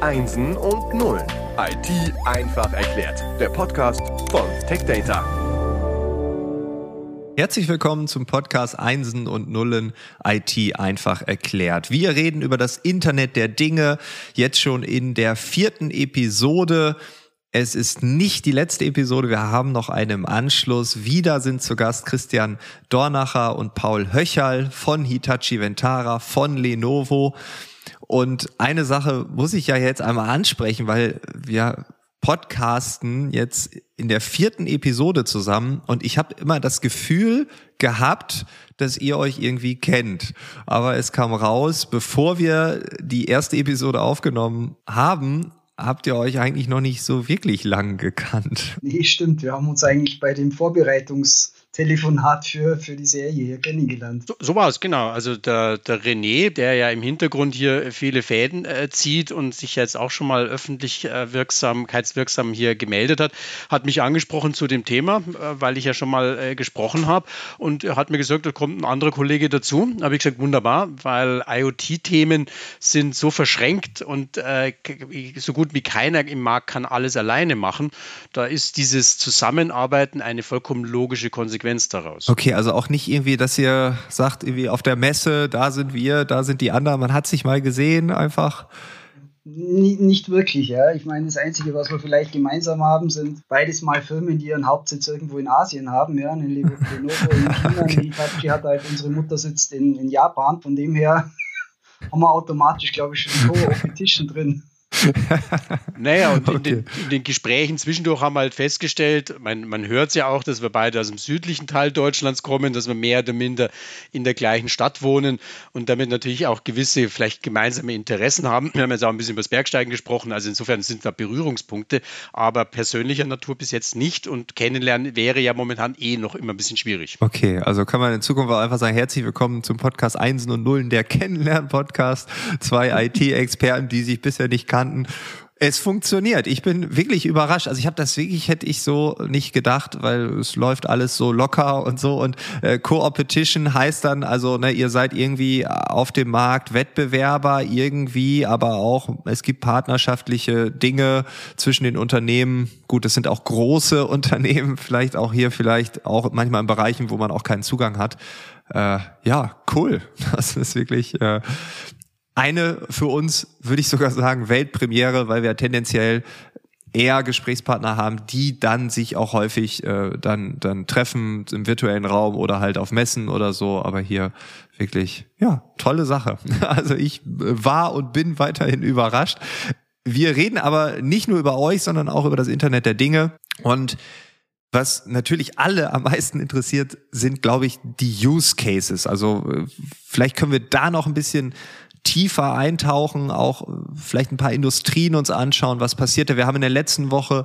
Einsen und Nullen. IT einfach erklärt. Der Podcast von TechData. Herzlich willkommen zum Podcast Einsen und Nullen IT einfach erklärt. Wir reden über das Internet der Dinge jetzt schon in der vierten Episode. Es ist nicht die letzte Episode. Wir haben noch eine im Anschluss. Wieder sind zu Gast Christian Dornacher und Paul Höcherl von Hitachi Ventara, von Lenovo. Und eine Sache muss ich ja jetzt einmal ansprechen, weil wir podcasten jetzt in der vierten Episode zusammen und ich habe immer das Gefühl gehabt, dass ihr euch irgendwie kennt. Aber es kam raus, bevor wir die erste Episode aufgenommen haben, habt ihr euch eigentlich noch nicht so wirklich lang gekannt. Nee, stimmt. Wir haben uns eigentlich bei dem Vorbereitungs- Telefonat für, für die Serie hier kennengelernt. So, so war es, genau. Also der, der René, der ja im Hintergrund hier viele Fäden äh, zieht und sich jetzt auch schon mal öffentlich äh, wirksamkeitswirksam hier gemeldet hat, hat mich angesprochen zu dem Thema, äh, weil ich ja schon mal äh, gesprochen habe und er hat mir gesagt, da kommt ein anderer Kollege dazu. Da habe ich gesagt, wunderbar, weil IoT-Themen sind so verschränkt und äh, so gut wie keiner im Markt kann alles alleine machen. Da ist dieses Zusammenarbeiten eine vollkommen logische Konsequenz Konsequenz daraus. Okay, also auch nicht irgendwie, dass ihr sagt, irgendwie auf der Messe, da sind wir, da sind die anderen, man hat sich mal gesehen einfach. Nicht wirklich, ja. Ich meine, das Einzige, was wir vielleicht gemeinsam haben, sind beides mal Firmen, die ihren Hauptsitz irgendwo in Asien haben, ja. Eine Lenovo in China, okay. Hitachi hat halt unsere Mutter sitzt in, in Japan. Von dem her haben wir automatisch, glaube ich, schon Co-Opetition drin. Naja, und okay. in, den, in, den, Gesprächen zwischendurch haben wir halt festgestellt, man, man hört es ja auch, dass wir beide aus dem südlichen Teil Deutschlands kommen, dass wir mehr oder minder in der gleichen Stadt wohnen und damit natürlich auch gewisse, vielleicht gemeinsame Interessen haben. Wir haben jetzt auch ein bisschen über das Bergsteigen gesprochen, also insofern sind da Berührungspunkte, aber persönlicher Natur bis jetzt nicht und kennenlernen wäre ja momentan eh noch immer ein bisschen schwierig. Okay, also kann man in Zukunft auch einfach sagen, herzlich willkommen zum Podcast Einsen und Nullen, der Kennenlernen-Podcast. Zwei IT-Experten, die sich bisher nicht kannten kannten. Es funktioniert. Ich bin wirklich überrascht. Also ich habe das wirklich, hätte ich so nicht gedacht, weil es läuft alles so locker und so. Und äh, Co-Opetition heißt dann, also ne, ihr seid irgendwie auf dem Markt Wettbewerber irgendwie, aber auch es gibt partnerschaftliche Dinge zwischen den Unternehmen. Gut, es sind auch große Unternehmen, vielleicht auch hier, vielleicht auch manchmal in Bereichen, wo man auch keinen Zugang hat. Äh, ja, cool. Das ist wirklich äh, eine für uns, würde ich sogar sagen, Weltpremiere, weil wir tendenziell eher Gesprächspartner haben, die dann sich auch häufig äh, dann dann treffen im virtuellen Raum oder halt auf Messen oder so. Aber hier wirklich ja tolle Sache. Also ich war und bin weiterhin überrascht. Wir reden aber nicht nur über euch, sondern auch über das Internet der Dinge und was natürlich alle am meisten interessiert, sind, glaube ich, die Use Cases. Also äh, vielleicht können wir da noch ein bisschen tiefer eintauchen, auch vielleicht ein paar Industrien uns anschauen, was passierte. Wir haben in der letzten Woche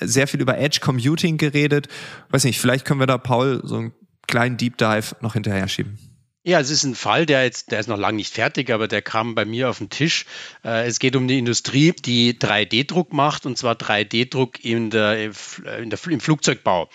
sehr viel über Edge Computing geredet. Weiß nicht, vielleicht können wir da Paul so einen kleinen Deep Dive noch hinterher schieben. Ja, es ist ein Fall, der jetzt, der ist noch lange nicht fertig, aber der kam bei mir auf den Tisch. Äh, es geht um die Industrie, die 3D-Druck macht, und zwar 3D-Druck in der, in der, im Flugzeugbau.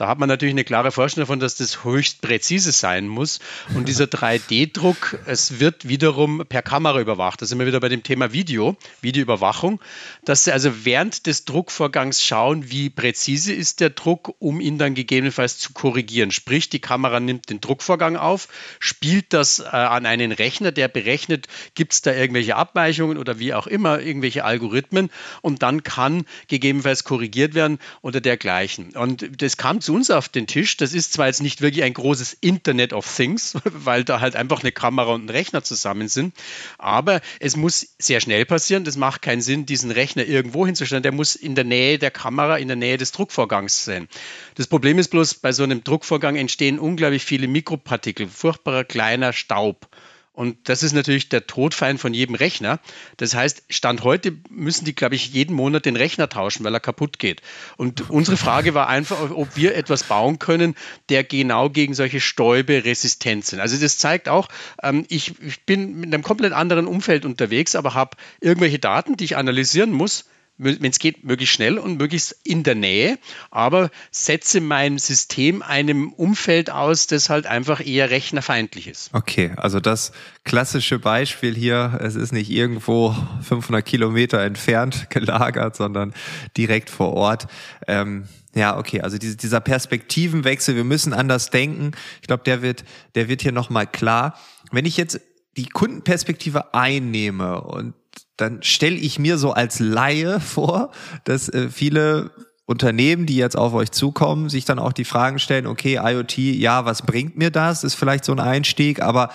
Da hat man natürlich eine klare Vorstellung davon, dass das höchst präzise sein muss. Und dieser 3D-Druck, es wird wiederum per Kamera überwacht. Da sind wir wieder bei dem Thema Video, Videoüberwachung, dass sie also während des Druckvorgangs schauen, wie präzise ist der Druck, um ihn dann gegebenenfalls zu korrigieren. Sprich, die Kamera nimmt den Druckvorgang auf, spielt das äh, an einen Rechner, der berechnet, gibt es da irgendwelche Abweichungen oder wie auch immer, irgendwelche Algorithmen und dann kann gegebenenfalls korrigiert werden oder dergleichen. Und das kam zu zu uns auf den Tisch. Das ist zwar jetzt nicht wirklich ein großes Internet of Things, weil da halt einfach eine Kamera und ein Rechner zusammen sind, aber es muss sehr schnell passieren. Das macht keinen Sinn, diesen Rechner irgendwo hinzustellen. Der muss in der Nähe der Kamera, in der Nähe des Druckvorgangs sein. Das Problem ist bloß, bei so einem Druckvorgang entstehen unglaublich viele Mikropartikel, furchtbarer kleiner Staub. Und das ist natürlich der Todfeind von jedem Rechner. Das heißt, Stand heute müssen die, glaube ich, jeden Monat den Rechner tauschen, weil er kaputt geht. Und unsere Frage war einfach, ob wir etwas bauen können, der genau gegen solche Stäube resistent sind. Also das zeigt auch, ähm, ich, ich bin mit einem komplett anderen Umfeld unterwegs, aber habe irgendwelche Daten, die ich analysieren muss wenn es geht, möglichst schnell und möglichst in der Nähe, aber setze mein System einem Umfeld aus, das halt einfach eher rechnerfeindlich ist. Okay, also das klassische Beispiel hier, es ist nicht irgendwo 500 Kilometer entfernt gelagert, sondern direkt vor Ort. Ähm, ja, okay, also diese, dieser Perspektivenwechsel, wir müssen anders denken. Ich glaube, der wird, der wird hier nochmal klar. Wenn ich jetzt die Kundenperspektive einnehme und dann stelle ich mir so als Laie vor, dass äh, viele Unternehmen, die jetzt auf euch zukommen, sich dann auch die Fragen stellen, okay, IoT, ja, was bringt mir das? Ist vielleicht so ein Einstieg, aber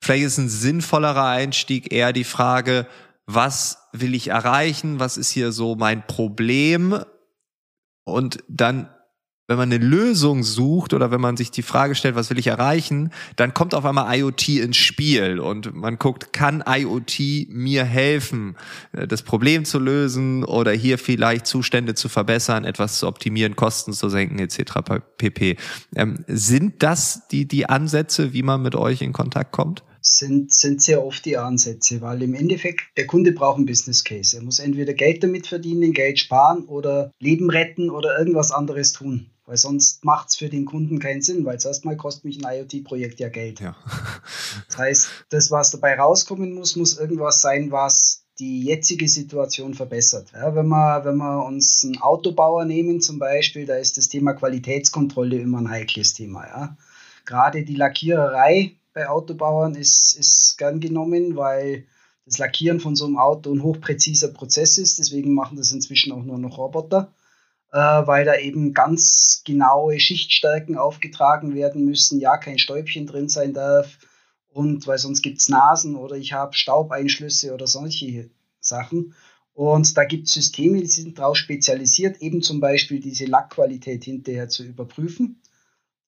vielleicht ist ein sinnvollerer Einstieg eher die Frage, was will ich erreichen? Was ist hier so mein Problem? Und dann wenn man eine Lösung sucht oder wenn man sich die Frage stellt, was will ich erreichen, dann kommt auf einmal IoT ins Spiel und man guckt, kann IoT mir helfen, äh, das Problem zu lösen oder hier vielleicht Zustände zu verbessern, etwas zu optimieren, Kosten zu senken etc. pp. Ähm, sind das die, die Ansätze, wie man mit euch in Kontakt kommt? Sind, sind sehr oft die Ansätze, weil im Endeffekt der Kunde braucht einen Business Case. Er muss entweder Geld damit verdienen, Geld sparen oder Leben retten oder irgendwas anderes tun. Weil sonst macht es für den Kunden keinen Sinn, weil zuerst mal kostet mich ein IoT-Projekt ja Geld. Ja. das heißt, das, was dabei rauskommen muss, muss irgendwas sein, was die jetzige Situation verbessert. Ja, wenn, wir, wenn wir uns einen Autobauer nehmen zum Beispiel, da ist das Thema Qualitätskontrolle immer ein heikles Thema. Ja. Gerade die Lackiererei bei Autobauern ist, ist gern genommen, weil das Lackieren von so einem Auto ein hochpräziser Prozess ist. Deswegen machen das inzwischen auch nur noch Roboter äh, weil da eben ganz genaue Schichtstärken aufgetragen werden müssen, ja, kein Stäubchen drin sein darf und weil sonst gibt es Nasen oder ich habe Staubeinschlüsse oder solche Sachen. Und da gibt es Systeme, die sind darauf spezialisiert, eben zum Beispiel diese Lackqualität hinterher zu überprüfen.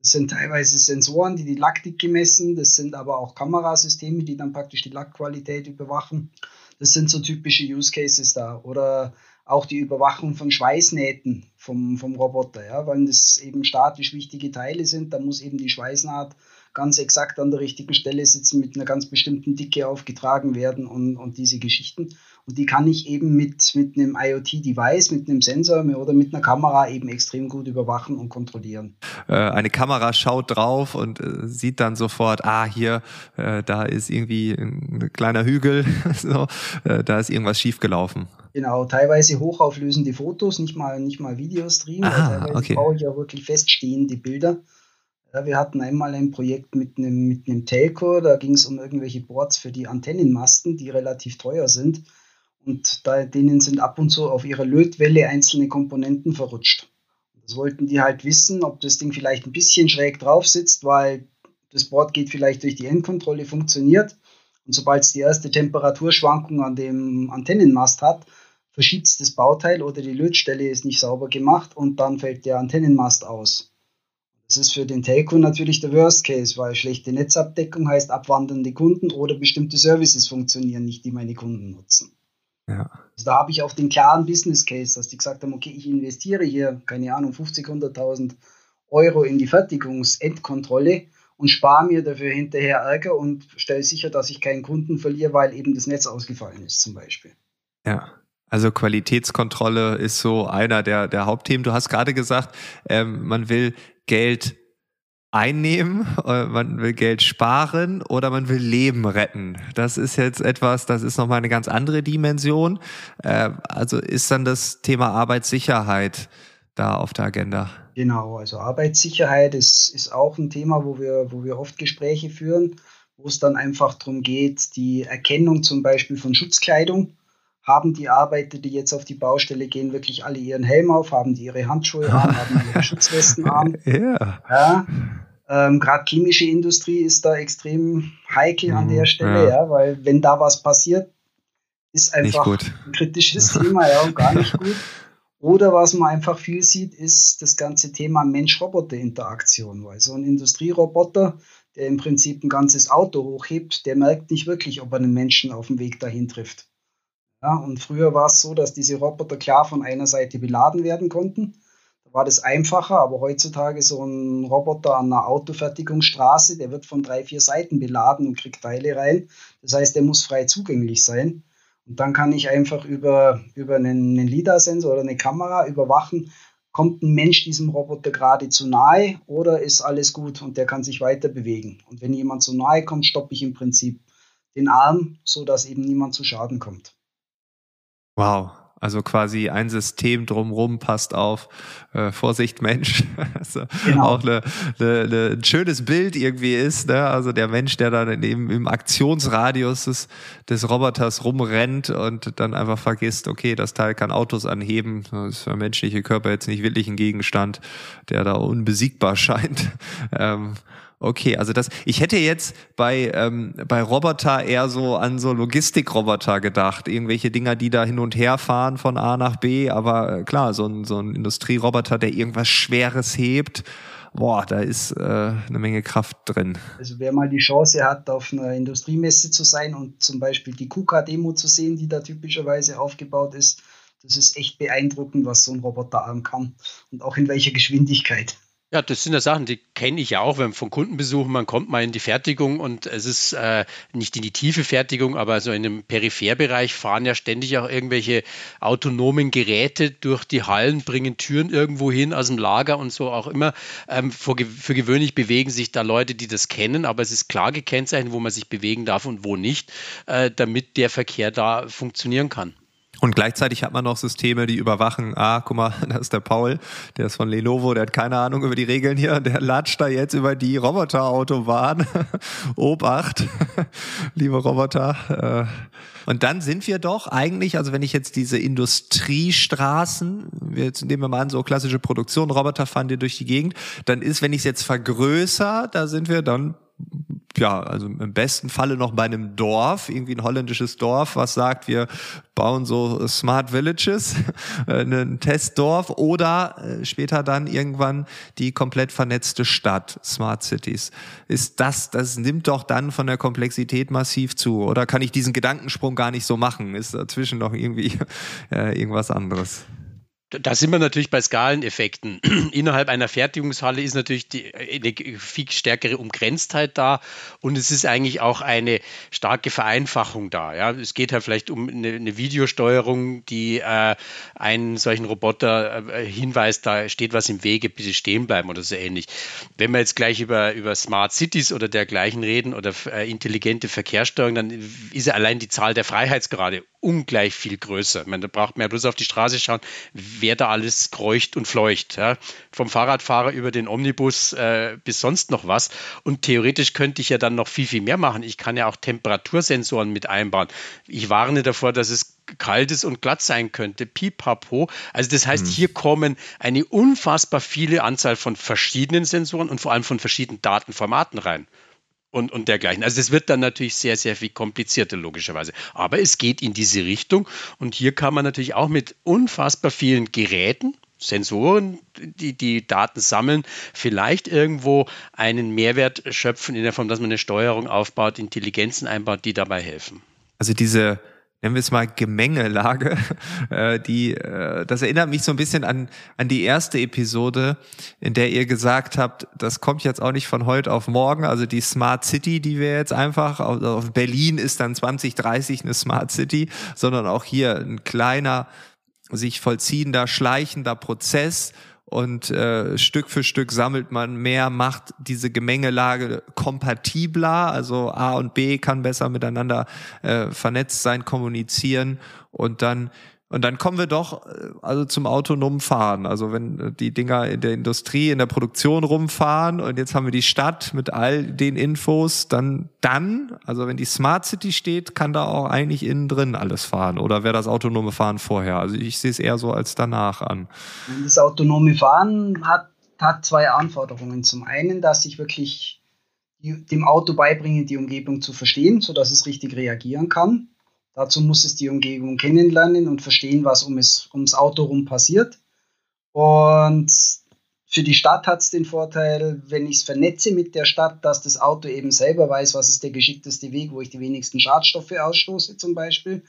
Das sind teilweise Sensoren, die die Lackdicke messen. Das sind aber auch Kamerasysteme, die dann praktisch die Lackqualität überwachen. Das sind so typische Use Cases da. Oder auch die Überwachung von Schweißnähten vom, vom Roboter, ja, weil das eben statisch wichtige Teile sind. Da muss eben die Schweißnaht ganz exakt an der richtigen Stelle sitzen, mit einer ganz bestimmten Dicke aufgetragen werden und, und diese Geschichten. Und die kann ich eben mit, mit einem IoT-Device, mit einem Sensor oder mit einer Kamera eben extrem gut überwachen und kontrollieren. Äh, eine Kamera schaut drauf und äh, sieht dann sofort, ah, hier, äh, da ist irgendwie ein kleiner Hügel, so, da ist irgendwas schiefgelaufen. Genau, teilweise hochauflösende Fotos, nicht mal, nicht mal Videostream, ah, teilweise okay. brauche ich ja wirklich feststehende Bilder. Ja, wir hatten einmal ein Projekt mit einem, mit einem Telco, da ging es um irgendwelche Boards für die Antennenmasten, die relativ teuer sind. Und da, denen sind ab und zu auf ihrer Lötwelle einzelne Komponenten verrutscht. Das wollten die halt wissen, ob das Ding vielleicht ein bisschen schräg drauf sitzt, weil das Board geht vielleicht durch die Endkontrolle, funktioniert. Und sobald es die erste Temperaturschwankung an dem Antennenmast hat, verschiebt es das Bauteil oder die Lötstelle ist nicht sauber gemacht und dann fällt der Antennenmast aus. Das ist für den Telco natürlich der Worst Case, weil schlechte Netzabdeckung heißt abwandernde Kunden oder bestimmte Services funktionieren nicht, die meine Kunden nutzen. Ja. Also da habe ich auch den klaren Business Case, dass die gesagt haben, okay, ich investiere hier, keine Ahnung, 50, 100.000 Euro in die Fertigungsendkontrolle und spare mir dafür hinterher Ärger und stelle sicher, dass ich keinen Kunden verliere, weil eben das Netz ausgefallen ist zum Beispiel. Ja. Also Qualitätskontrolle ist so einer der, der Hauptthemen. Du hast gerade gesagt, ähm, man will Geld einnehmen, äh, man will Geld sparen oder man will Leben retten. Das ist jetzt etwas, das ist nochmal eine ganz andere Dimension. Äh, also ist dann das Thema Arbeitssicherheit da auf der Agenda? Genau, also Arbeitssicherheit ist, ist auch ein Thema, wo wir, wo wir oft Gespräche führen, wo es dann einfach darum geht, die Erkennung zum Beispiel von Schutzkleidung. Haben die Arbeiter, die jetzt auf die Baustelle gehen, wirklich alle ihren Helm auf? Haben die ihre Handschuhe an? haben ihre Schutzwesten an? Ja. ja. Ähm, Gerade chemische Industrie ist da extrem heikel an der mhm, Stelle, ja. ja. weil wenn da was passiert, ist einfach ein kritisches Thema ja, und gar nicht gut. Oder was man einfach viel sieht, ist das ganze Thema Mensch-Roboter-Interaktion, weil so ein Industrieroboter, der im Prinzip ein ganzes Auto hochhebt, der merkt nicht wirklich, ob er einen Menschen auf dem Weg dahin trifft. Ja, und früher war es so, dass diese Roboter klar von einer Seite beladen werden konnten. Da war das einfacher, aber heutzutage so ein Roboter an einer Autofertigungsstraße, der wird von drei, vier Seiten beladen und kriegt Teile rein. Das heißt, der muss frei zugänglich sein. Und dann kann ich einfach über, über einen, einen LIDAR-Sensor oder eine Kamera überwachen, kommt ein Mensch diesem Roboter gerade zu nahe oder ist alles gut und der kann sich weiter bewegen. Und wenn jemand zu nahe kommt, stoppe ich im Prinzip den Arm, sodass eben niemand zu Schaden kommt. Wow, also quasi ein System drumrum passt auf. Äh, Vorsicht, Mensch. also genau. Auch eine, eine, eine, ein schönes Bild irgendwie ist. Ne? Also der Mensch, der dann eben im Aktionsradius des, des Roboters rumrennt und dann einfach vergisst, okay, das Teil kann Autos anheben. Das ist für menschliche Körper jetzt nicht wirklich ein Gegenstand, der da unbesiegbar scheint. Ähm, Okay, also das, ich hätte jetzt bei, ähm, bei Roboter eher so an so Logistikroboter gedacht. Irgendwelche Dinger, die da hin und her fahren von A nach B. Aber äh, klar, so ein, so ein Industrieroboter, der irgendwas Schweres hebt. Boah, da ist äh, eine Menge Kraft drin. Also wer mal die Chance hat, auf einer Industriemesse zu sein und zum Beispiel die KUKA-Demo zu sehen, die da typischerweise aufgebaut ist, das ist echt beeindruckend, was so ein Roboterarm kann und auch in welcher Geschwindigkeit. Ja, das sind ja Sachen, die kenne ich ja auch, wenn von Kundenbesuchen, man kommt mal in die Fertigung und es ist äh, nicht in die tiefe Fertigung, aber so in dem Peripherbereich fahren ja ständig auch irgendwelche autonomen Geräte durch die Hallen, bringen Türen irgendwo hin aus dem Lager und so auch immer. Ähm, für, für gewöhnlich bewegen sich da Leute, die das kennen, aber es ist klar gekennzeichnet, wo man sich bewegen darf und wo nicht, äh, damit der Verkehr da funktionieren kann. Und gleichzeitig hat man noch Systeme, die überwachen, ah, guck mal, da ist der Paul, der ist von Lenovo, der hat keine Ahnung über die Regeln hier, der latscht da jetzt über die Roboterautobahn. Obacht, liebe Roboter. Äh. Und dann sind wir doch eigentlich, also wenn ich jetzt diese Industriestraßen, jetzt nehmen wir mal an, so klassische Produktion, Roboter fahren dir durch die Gegend, dann ist, wenn ich es jetzt vergrößere, da sind wir dann ja, also im besten Falle noch bei einem Dorf, irgendwie ein holländisches Dorf, was sagt, wir bauen so Smart Villages, äh, ein Testdorf oder äh, später dann irgendwann die komplett vernetzte Stadt, Smart Cities. Ist das, das nimmt doch dann von der Komplexität massiv zu, oder kann ich diesen Gedankensprung gar nicht so machen? Ist dazwischen noch irgendwie äh, irgendwas anderes? Da sind wir natürlich bei Skaleneffekten. Innerhalb einer Fertigungshalle ist natürlich die, eine viel stärkere Umgrenztheit da und es ist eigentlich auch eine starke Vereinfachung da. Ja? Es geht halt vielleicht um eine, eine Videosteuerung, die äh, einen solchen Roboter äh, hinweist, da steht was im Wege, bitte stehen bleiben oder so ähnlich. Wenn wir jetzt gleich über, über Smart Cities oder dergleichen reden oder äh, intelligente Verkehrssteuerung, dann ist ja allein die Zahl der Freiheitsgrade ungleich viel größer. Ich meine, da braucht man ja bloß auf die Straße schauen, wer da alles kreucht und fleucht. Ja? Vom Fahrradfahrer über den Omnibus äh, bis sonst noch was. Und theoretisch könnte ich ja dann noch viel, viel mehr machen. Ich kann ja auch Temperatursensoren mit einbauen. Ich warne davor, dass es kalt ist und glatt sein könnte. Pipapo. Also das heißt, hm. hier kommen eine unfassbar viele Anzahl von verschiedenen Sensoren und vor allem von verschiedenen Datenformaten rein und, und dergleichen. Also das wird dann natürlich sehr, sehr viel komplizierter, logischerweise. Aber es geht in diese Richtung und hier kann man natürlich auch mit unfassbar vielen Geräten, Sensoren, die die Daten sammeln, vielleicht irgendwo einen Mehrwert schöpfen in der Form, dass man eine Steuerung aufbaut, Intelligenzen einbaut, die dabei helfen. Also diese nennen wir es mal Gemengelage, äh, die, äh, das erinnert mich so ein bisschen an, an die erste Episode, in der ihr gesagt habt, das kommt jetzt auch nicht von heute auf morgen, also die Smart City, die wir jetzt einfach, auf Berlin ist dann 2030 eine Smart City, sondern auch hier ein kleiner, sich vollziehender, schleichender Prozess, und äh, Stück für Stück sammelt man mehr, macht diese Gemengelage kompatibler, also A und B kann besser miteinander äh, vernetzt sein, kommunizieren. Und dann und dann kommen wir doch äh, also zum autonomen Fahren. Also wenn äh, die Dinger in der Industrie, in der Produktion rumfahren und jetzt haben wir die Stadt mit all den Infos, dann, dann, also wenn die Smart City steht, kann da auch eigentlich innen drin alles fahren. Oder wäre das autonome Fahren vorher? Also ich sehe es eher so als danach an. Das autonome Fahren hat, hat zwei Anforderungen. Zum einen, dass ich wirklich dem Auto beibringe, die Umgebung zu verstehen, sodass es richtig reagieren kann. Dazu muss es die Umgebung kennenlernen und verstehen, was um es, ums Auto rum passiert. Und für die Stadt hat es den Vorteil, wenn ich es vernetze mit der Stadt, dass das Auto eben selber weiß, was ist der geschickteste Weg, wo ich die wenigsten Schadstoffe ausstoße zum Beispiel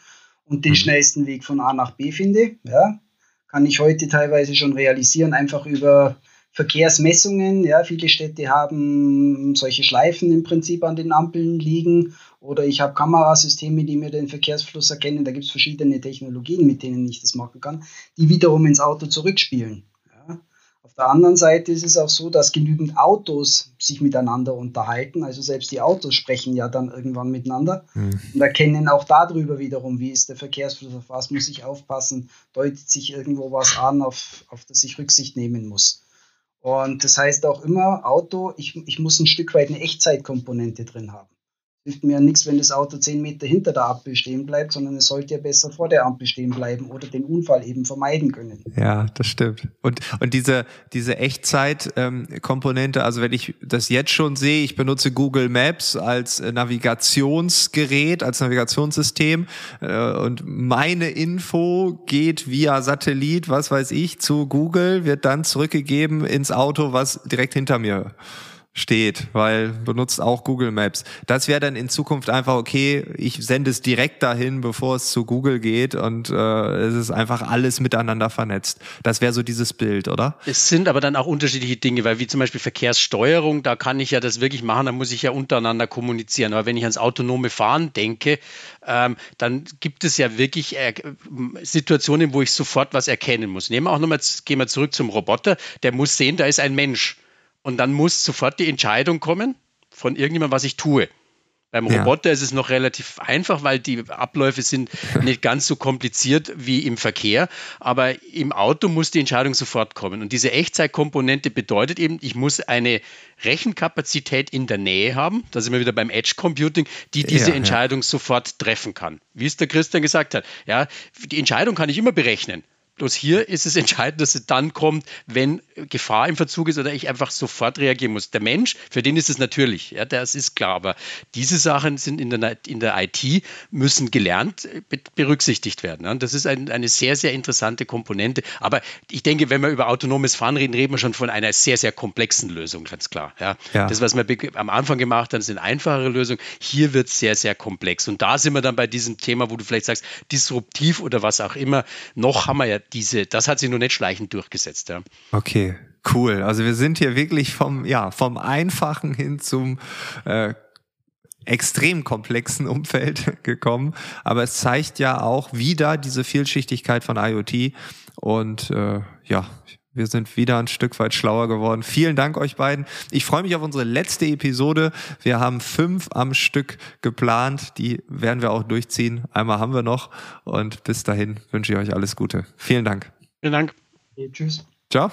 und den mhm. schnellsten Weg von A nach B finde. Ja, kann ich heute teilweise schon realisieren, einfach über Verkehrsmessungen. Ja, viele Städte haben solche Schleifen im Prinzip an den Ampeln liegen. Oder ich habe Kamerasysteme, die mir den Verkehrsfluss erkennen. Da gibt es verschiedene Technologien, mit denen ich das machen kann, die wiederum ins Auto zurückspielen. Auf der anderen Seite ist es auch so, dass genügend Autos sich miteinander unterhalten. Also selbst die Autos sprechen ja dann irgendwann miteinander mhm. und erkennen auch darüber wiederum, wie ist der Verkehrsfluss, auf was muss ich aufpassen, deutet sich irgendwo was an, auf, auf das ich Rücksicht nehmen muss. Und das heißt auch immer, Auto, ich, ich muss ein Stück weit eine Echtzeitkomponente drin haben hilft mir ja nichts, wenn das Auto zehn Meter hinter der Ampel stehen bleibt, sondern es sollte ja besser vor der Ampel stehen bleiben oder den Unfall eben vermeiden können. Ja, das stimmt. Und, und diese, diese Echtzeit-Komponente, also wenn ich das jetzt schon sehe, ich benutze Google Maps als äh, Navigationsgerät, als Navigationssystem äh, und meine Info geht via Satellit, was weiß ich, zu Google, wird dann zurückgegeben ins Auto, was direkt hinter mir steht, weil benutzt auch Google Maps. Das wäre dann in Zukunft einfach okay, ich sende es direkt dahin, bevor es zu Google geht und äh, es ist einfach alles miteinander vernetzt. Das wäre so dieses Bild, oder? Es sind aber dann auch unterschiedliche Dinge, weil wie zum Beispiel Verkehrssteuerung, da kann ich ja das wirklich machen, da muss ich ja untereinander kommunizieren. Aber wenn ich ans autonome Fahren denke, ähm, dann gibt es ja wirklich äh, Situationen, wo ich sofort was erkennen muss. Nehmen wir auch nochmal, gehen wir zurück zum Roboter, der muss sehen, da ist ein Mensch. Und dann muss sofort die Entscheidung kommen von irgendjemandem, was ich tue. Beim Roboter ja. ist es noch relativ einfach, weil die Abläufe sind nicht ganz so kompliziert wie im Verkehr. Aber im Auto muss die Entscheidung sofort kommen. Und diese Echtzeitkomponente bedeutet eben, ich muss eine Rechenkapazität in der Nähe haben. Da sind wir wieder beim Edge Computing, die diese ja, Entscheidung ja. sofort treffen kann. Wie es der Christian gesagt hat. Ja, die Entscheidung kann ich immer berechnen. Bloß hier ist es entscheidend, dass es dann kommt, wenn Gefahr im Verzug ist oder ich einfach sofort reagieren muss. Der Mensch, für den ist es natürlich, ja, das ist klar, aber diese Sachen sind in der, in der IT, müssen gelernt berücksichtigt werden. Ja. Das ist ein, eine sehr, sehr interessante Komponente. Aber ich denke, wenn wir über autonomes Fahren reden, reden wir schon von einer sehr, sehr komplexen Lösung, ganz klar. Ja. ja. Das, was wir am Anfang gemacht haben, sind einfachere Lösungen. Hier wird es sehr, sehr komplex. Und da sind wir dann bei diesem Thema, wo du vielleicht sagst, disruptiv oder was auch immer. Noch haben wir ja diese, das hat sich nur nicht schleichend durchgesetzt. Ja. Okay, cool. Also wir sind hier wirklich vom, ja, vom Einfachen hin zum äh, extrem komplexen Umfeld gekommen. Aber es zeigt ja auch wieder diese Vielschichtigkeit von IoT. Und äh, ja, wir sind wieder ein Stück weit schlauer geworden. Vielen Dank euch beiden. Ich freue mich auf unsere letzte Episode. Wir haben fünf am Stück geplant. Die werden wir auch durchziehen. Einmal haben wir noch. Und bis dahin wünsche ich euch alles Gute. Vielen Dank. Vielen Dank. Okay, tschüss. Ciao.